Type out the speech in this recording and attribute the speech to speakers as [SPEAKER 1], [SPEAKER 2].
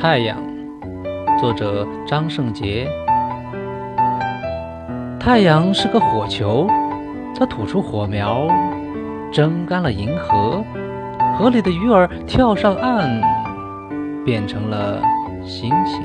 [SPEAKER 1] 太阳，作者张胜杰。太阳是个火球，它吐出火苗，蒸干了银河，河里的鱼儿跳上岸，变成了星星。